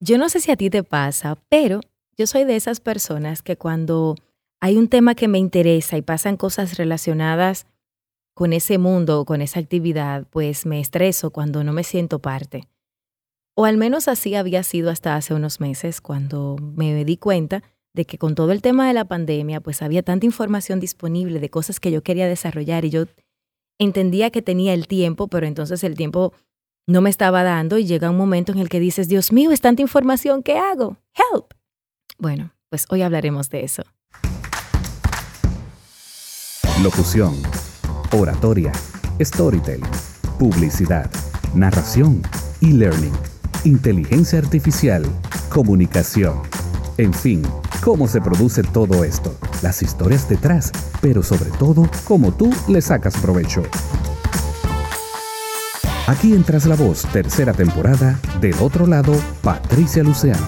Yo no sé si a ti te pasa, pero yo soy de esas personas que cuando hay un tema que me interesa y pasan cosas relacionadas con ese mundo o con esa actividad, pues me estreso cuando no me siento parte. O al menos así había sido hasta hace unos meses cuando me di cuenta de que con todo el tema de la pandemia, pues había tanta información disponible de cosas que yo quería desarrollar y yo entendía que tenía el tiempo, pero entonces el tiempo no me estaba dando y llega un momento en el que dices, Dios mío, es tanta información, ¿qué hago? Help. Bueno, pues hoy hablaremos de eso. Locución, oratoria, storytelling, publicidad, narración, e-learning, inteligencia artificial, comunicación. En fin, cómo se produce todo esto, las historias detrás, pero sobre todo, cómo tú le sacas provecho. Aquí entras la voz, tercera temporada, del otro lado, Patricia Luciano.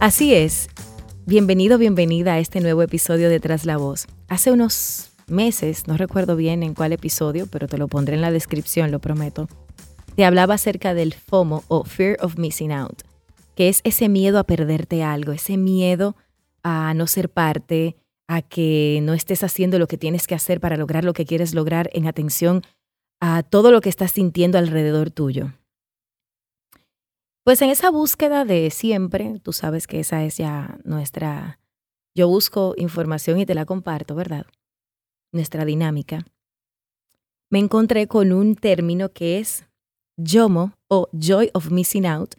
Así es. Bienvenido, bienvenida a este nuevo episodio de Tras la Voz. Hace unos meses, no recuerdo bien en cuál episodio, pero te lo pondré en la descripción, lo prometo, te hablaba acerca del FOMO o Fear of Missing Out, que es ese miedo a perderte algo, ese miedo a no ser parte, a que no estés haciendo lo que tienes que hacer para lograr lo que quieres lograr en atención a todo lo que estás sintiendo alrededor tuyo. Pues en esa búsqueda de siempre, tú sabes que esa es ya nuestra, yo busco información y te la comparto, ¿verdad? Nuestra dinámica. Me encontré con un término que es YOMO o Joy of Missing Out,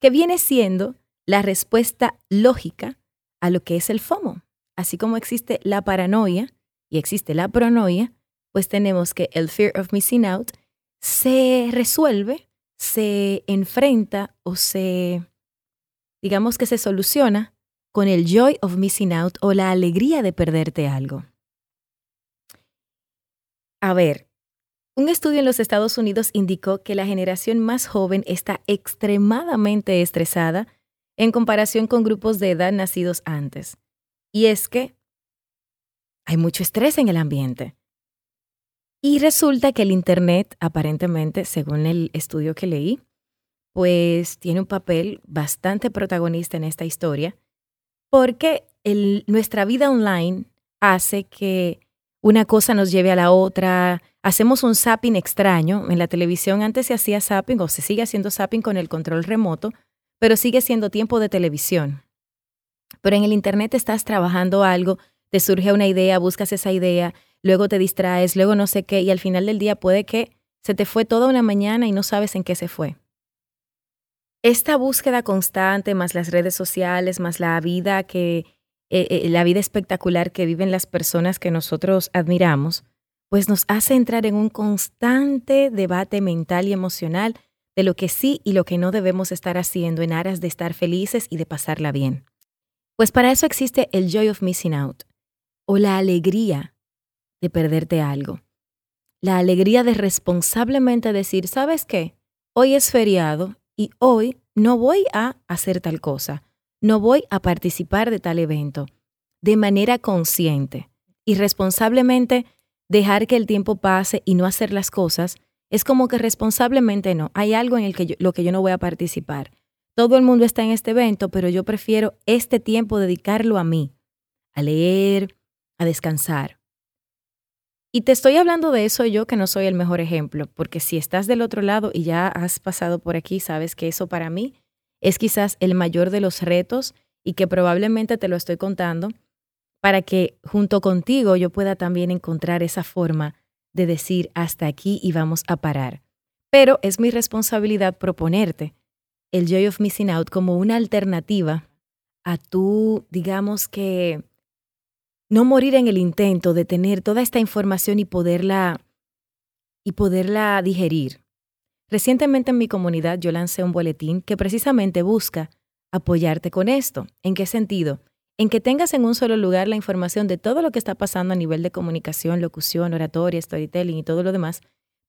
que viene siendo la respuesta lógica a lo que es el FOMO. Así como existe la paranoia y existe la pronoia, pues tenemos que el fear of missing out se resuelve, se enfrenta o se, digamos que se soluciona con el joy of missing out o la alegría de perderte algo. A ver, un estudio en los Estados Unidos indicó que la generación más joven está extremadamente estresada en comparación con grupos de edad nacidos antes. Y es que hay mucho estrés en el ambiente. Y resulta que el Internet, aparentemente, según el estudio que leí, pues tiene un papel bastante protagonista en esta historia, porque nuestra vida online hace que una cosa nos lleve a la otra, hacemos un zapping extraño. En la televisión antes se hacía zapping o se sigue haciendo zapping con el control remoto, pero sigue siendo tiempo de televisión. Pero en el Internet estás trabajando algo, te surge una idea, buscas esa idea, luego te distraes, luego no sé qué, y al final del día puede que se te fue toda una mañana y no sabes en qué se fue. Esta búsqueda constante, más las redes sociales, más la vida que eh, eh, la vida espectacular que viven las personas que nosotros admiramos, pues nos hace entrar en un constante debate mental y emocional de lo que sí y lo que no debemos estar haciendo en aras de estar felices y de pasarla bien. Pues para eso existe el joy of missing out, o la alegría de perderte algo. La alegría de responsablemente decir, ¿sabes qué? Hoy es feriado y hoy no voy a hacer tal cosa, no voy a participar de tal evento, de manera consciente y responsablemente dejar que el tiempo pase y no hacer las cosas es como que responsablemente no. Hay algo en el que lo que yo no voy a participar. Todo el mundo está en este evento, pero yo prefiero este tiempo dedicarlo a mí, a leer, a descansar. Y te estoy hablando de eso yo que no soy el mejor ejemplo, porque si estás del otro lado y ya has pasado por aquí, sabes que eso para mí es quizás el mayor de los retos y que probablemente te lo estoy contando para que junto contigo yo pueda también encontrar esa forma de decir hasta aquí y vamos a parar. Pero es mi responsabilidad proponerte el Joy of Missing Out como una alternativa a tú, digamos que, no morir en el intento de tener toda esta información y poderla y poderla digerir. Recientemente en mi comunidad yo lancé un boletín que precisamente busca apoyarte con esto. ¿En qué sentido? En que tengas en un solo lugar la información de todo lo que está pasando a nivel de comunicación, locución, oratoria, storytelling y todo lo demás,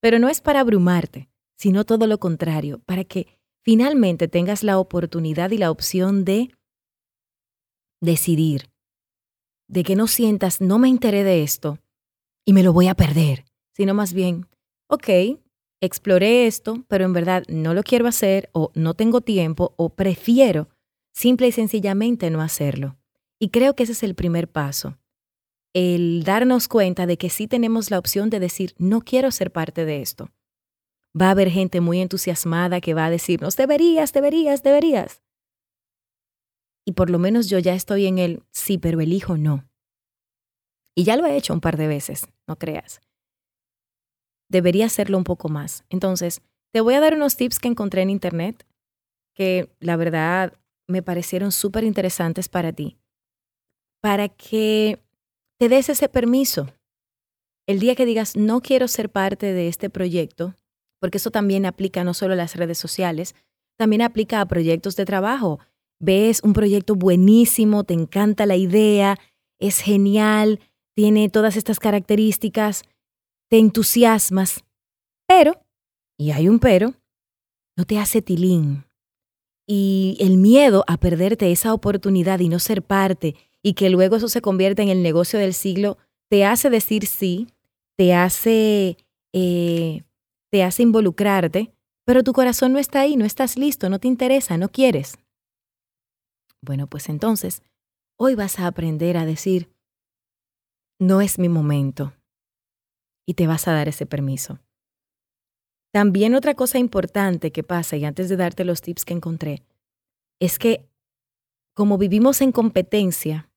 pero no es para abrumarte, sino todo lo contrario, para que finalmente tengas la oportunidad y la opción de decidir, de que no sientas, no me enteré de esto y me lo voy a perder, sino más bien, ok, exploré esto, pero en verdad no lo quiero hacer o no tengo tiempo o prefiero simple y sencillamente no hacerlo. Y creo que ese es el primer paso, el darnos cuenta de que sí tenemos la opción de decir, no quiero ser parte de esto. Va a haber gente muy entusiasmada que va a decirnos, deberías, deberías, deberías. Y por lo menos yo ya estoy en el sí, pero elijo no. Y ya lo he hecho un par de veces, no creas. Debería hacerlo un poco más. Entonces, te voy a dar unos tips que encontré en internet que la verdad me parecieron súper interesantes para ti. Para que te des ese permiso. El día que digas, no quiero ser parte de este proyecto, porque eso también aplica no solo a las redes sociales, también aplica a proyectos de trabajo. Ves un proyecto buenísimo, te encanta la idea, es genial, tiene todas estas características, te entusiasmas, pero, y hay un pero, no te hace tilín. Y el miedo a perderte esa oportunidad y no ser parte y que luego eso se convierta en el negocio del siglo, te hace decir sí, te hace eh, te hace involucrarte, pero tu corazón no está ahí, no estás listo, no te interesa, no quieres. Bueno, pues entonces, hoy vas a aprender a decir, no es mi momento, y te vas a dar ese permiso. También otra cosa importante que pasa, y antes de darte los tips que encontré, es que como vivimos en competencia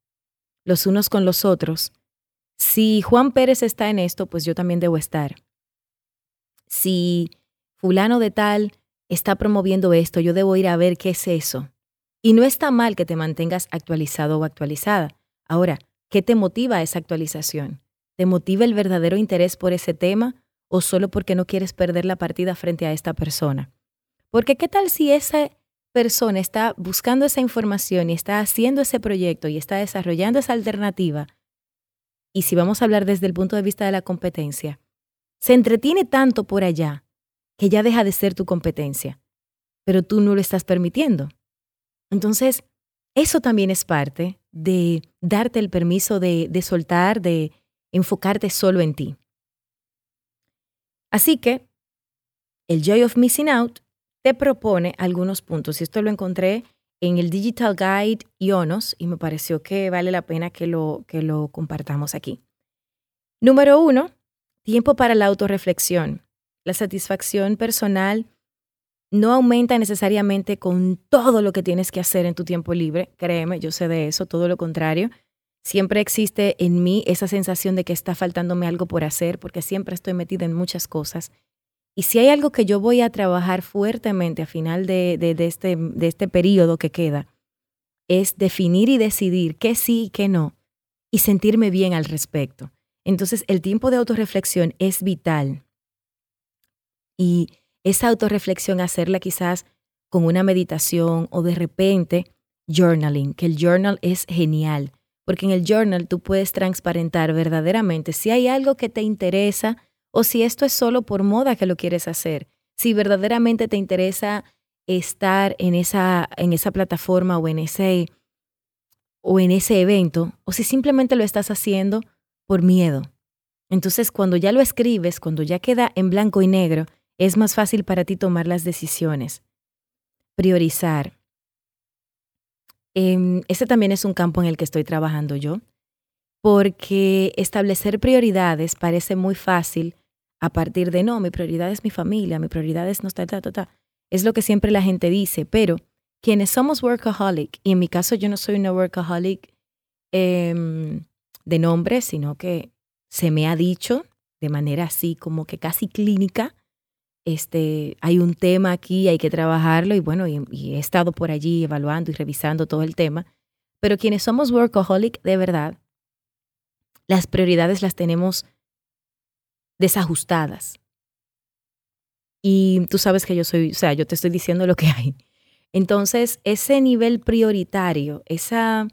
los unos con los otros, si Juan Pérez está en esto, pues yo también debo estar si fulano de tal está promoviendo esto, yo debo ir a ver qué es eso. Y no está mal que te mantengas actualizado o actualizada. Ahora, ¿qué te motiva esa actualización? ¿Te motiva el verdadero interés por ese tema o solo porque no quieres perder la partida frente a esta persona? Porque ¿qué tal si esa persona está buscando esa información y está haciendo ese proyecto y está desarrollando esa alternativa? Y si vamos a hablar desde el punto de vista de la competencia, se entretiene tanto por allá que ya deja de ser tu competencia, pero tú no lo estás permitiendo. Entonces, eso también es parte de darte el permiso de, de soltar, de enfocarte solo en ti. Así que, el Joy of Missing Out te propone algunos puntos, y esto lo encontré en el Digital Guide Ionos y me pareció que vale la pena que lo, que lo compartamos aquí. Número uno, Tiempo para la autorreflexión. La satisfacción personal no aumenta necesariamente con todo lo que tienes que hacer en tu tiempo libre. Créeme, yo sé de eso, todo lo contrario. Siempre existe en mí esa sensación de que está faltándome algo por hacer porque siempre estoy metida en muchas cosas. Y si hay algo que yo voy a trabajar fuertemente a final de, este, de este periodo que queda, es definir y decidir qué sí y qué no y sentirme bien al respecto. Entonces, el tiempo de autorreflexión es vital. Y esa autorreflexión hacerla quizás con una meditación o de repente journaling, que el journal es genial, porque en el journal tú puedes transparentar verdaderamente si hay algo que te interesa o si esto es solo por moda que lo quieres hacer, si verdaderamente te interesa estar en esa, en esa plataforma o en ese, o en ese evento, o si simplemente lo estás haciendo por miedo. Entonces, cuando ya lo escribes, cuando ya queda en blanco y negro, es más fácil para ti tomar las decisiones. Priorizar. Eh, ese también es un campo en el que estoy trabajando yo, porque establecer prioridades parece muy fácil a partir de, no, mi prioridad es mi familia, mi prioridad es no, ta, ta, ta, ta. Es lo que siempre la gente dice, pero quienes somos workaholic, y en mi caso yo no soy una workaholic, eh, de nombre, sino que se me ha dicho de manera así como que casi clínica, este, hay un tema aquí, hay que trabajarlo y bueno, y, he estado por allí evaluando y revisando todo el tema, pero quienes somos workaholic de verdad, las prioridades las tenemos desajustadas. Y tú sabes que yo soy, o sea, yo te estoy diciendo lo que hay. Entonces, ese nivel prioritario, esa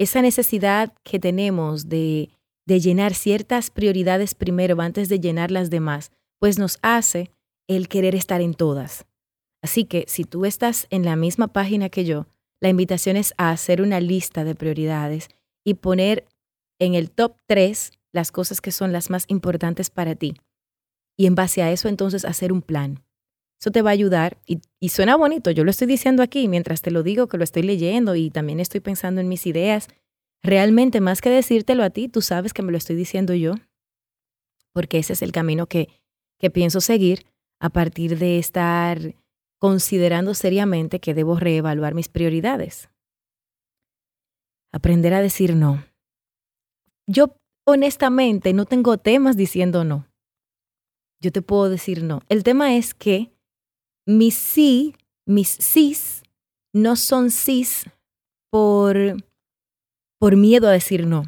esa necesidad que tenemos de, de llenar ciertas prioridades primero antes de llenar las demás, pues nos hace el querer estar en todas. Así que si tú estás en la misma página que yo, la invitación es a hacer una lista de prioridades y poner en el top 3 las cosas que son las más importantes para ti. Y en base a eso entonces hacer un plan. Eso te va a ayudar y, suena bonito. Yo lo estoy diciendo aquí mientras te lo digo, que lo estoy leyendo y también estoy pensando en mis ideas. Realmente, más que decírtelo a ti, tú sabes que me lo estoy diciendo yo, porque ese es el camino que, que pienso seguir a partir de estar considerando seriamente que debo reevaluar mis prioridades. Aprender a decir no. Yo honestamente no tengo temas diciendo no. Yo te puedo decir no. El tema es que mis sí, mis sís, no son sís por, por miedo a decir no,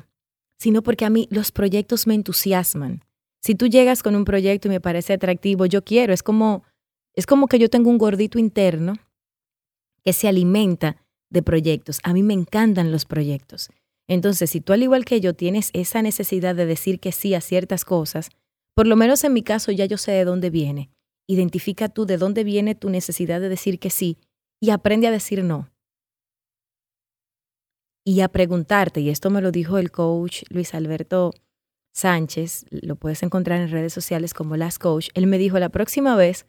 sino porque a mí los proyectos me entusiasman. Si tú llegas con un proyecto y me parece atractivo, yo quiero, es como, es como que yo tengo un gordito interno que se alimenta de proyectos. A mí me encantan los proyectos. Entonces, si tú al igual que yo tienes esa necesidad de decir que sí a ciertas cosas, por lo menos en mi caso ya yo sé de dónde viene identifica tú de dónde viene tu necesidad de decir que sí y aprende a decir no. Y a preguntarte, y esto me lo dijo el coach Luis Alberto Sánchez, lo puedes encontrar en redes sociales como Last Coach, él me dijo la próxima vez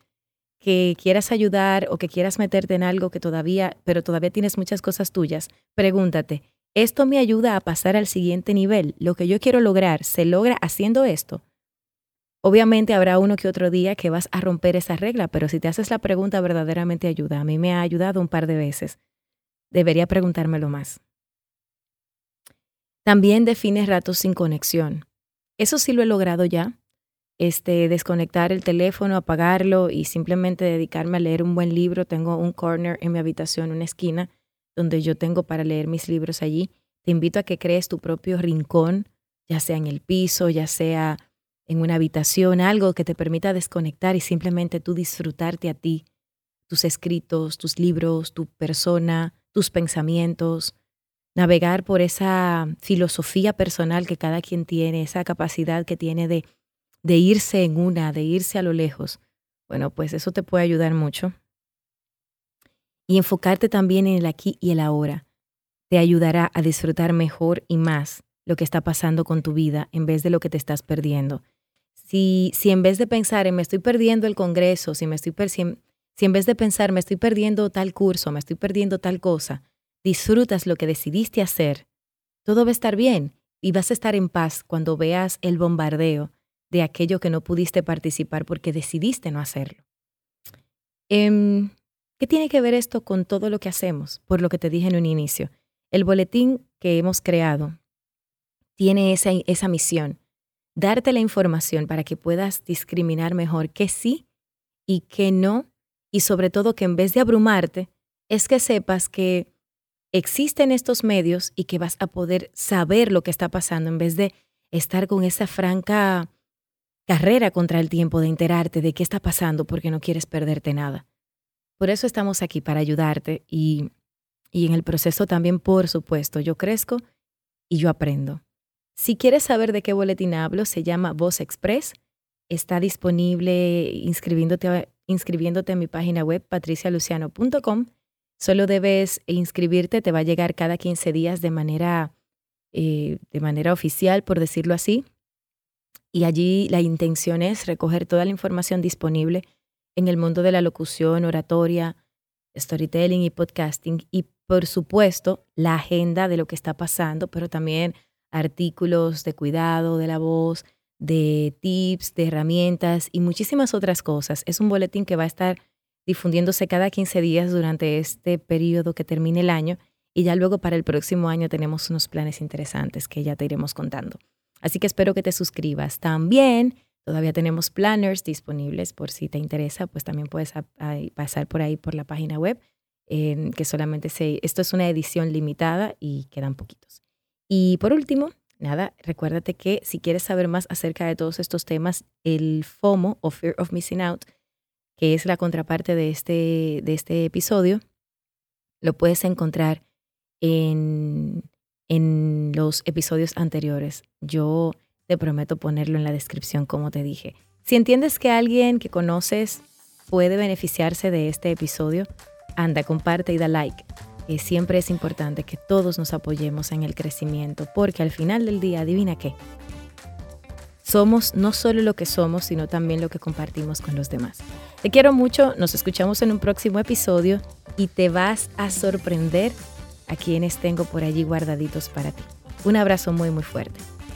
que quieras ayudar o que quieras meterte en algo que todavía, pero todavía tienes muchas cosas tuyas, pregúntate, ¿esto me ayuda a pasar al siguiente nivel? ¿Lo que yo quiero lograr se logra haciendo esto? Obviamente habrá uno que otro día que vas a romper esa regla, pero si te haces la pregunta verdaderamente ayuda. A mí me ha ayudado un par de veces. Debería preguntármelo más. También define ratos sin conexión. Eso sí lo he logrado ya. Este, desconectar el teléfono, apagarlo y simplemente dedicarme a leer un buen libro. Tengo un corner en mi habitación, una esquina, donde yo tengo para leer mis libros allí. Te invito a que crees tu propio rincón, ya sea en el piso, ya sea en una habitación, algo que te permita desconectar y simplemente tú disfrutarte a ti, tus escritos, tus libros, tu persona, tus pensamientos, navegar por esa filosofía personal que cada quien tiene, esa capacidad que tiene de, de irse en una, de irse a lo lejos. Bueno, pues eso te puede ayudar mucho. Y enfocarte también en el aquí y el ahora te ayudará a disfrutar mejor y más lo que está pasando con tu vida en vez de lo que te estás perdiendo. Si, si en vez de pensar en me estoy perdiendo el Congreso, si, me estoy si, si en vez de pensar me estoy perdiendo tal curso, me estoy perdiendo tal cosa, disfrutas lo que decidiste hacer, todo va a estar bien y vas a estar en paz cuando veas el bombardeo de aquello que no pudiste participar porque decidiste no hacerlo. Em, ¿Qué tiene que ver esto con todo lo que hacemos? Por lo que te dije en un inicio. El boletín que hemos creado tiene esa, esa misión darte la información para que puedas discriminar mejor qué sí y qué no, y sobre todo que en vez de abrumarte, es que sepas que existen estos medios y que vas a poder saber lo que está pasando en vez de estar con esa franca carrera contra el tiempo de enterarte de qué está pasando porque no quieres perderte nada. Por eso estamos aquí, para ayudarte y, y en el proceso también, por supuesto, yo crezco y yo aprendo. Si quieres saber de qué boletín hablo, se llama Voz Express. Está disponible inscribiéndote, inscribiéndote en mi página web patricialuciano.com. Solo debes inscribirte, te va a llegar cada 15 días de manera, eh, de manera oficial, por decirlo así. Y allí la intención es recoger toda la información disponible en el mundo de la locución, oratoria, storytelling y podcasting. Y por supuesto, la agenda de lo que está pasando, pero también artículos de cuidado de la voz, de tips, de herramientas y muchísimas otras cosas. Es un boletín que va a estar difundiéndose cada 15 días durante este periodo que termine el año y ya luego para el próximo año tenemos unos planes interesantes que ya te iremos contando. Así que espero que te suscribas. También todavía tenemos planners disponibles por si te interesa, pues también puedes pasar por ahí por la página web, que solamente se, esto es una edición limitada y quedan poquitos. Y por último, nada, recuérdate que si quieres saber más acerca de todos estos temas, el FOMO o Fear of Missing Out, que es la contraparte de este, de este episodio, lo puedes encontrar en, en los episodios anteriores. Yo te prometo ponerlo en la descripción, como te dije. Si entiendes que alguien que conoces puede beneficiarse de este episodio, anda, comparte y da like siempre es importante que todos nos apoyemos en el crecimiento, porque al final del día, adivina qué, somos no solo lo que somos, sino también lo que compartimos con los demás. Te quiero mucho, nos escuchamos en un próximo episodio y te vas a sorprender a quienes tengo por allí guardaditos para ti. Un abrazo muy muy fuerte.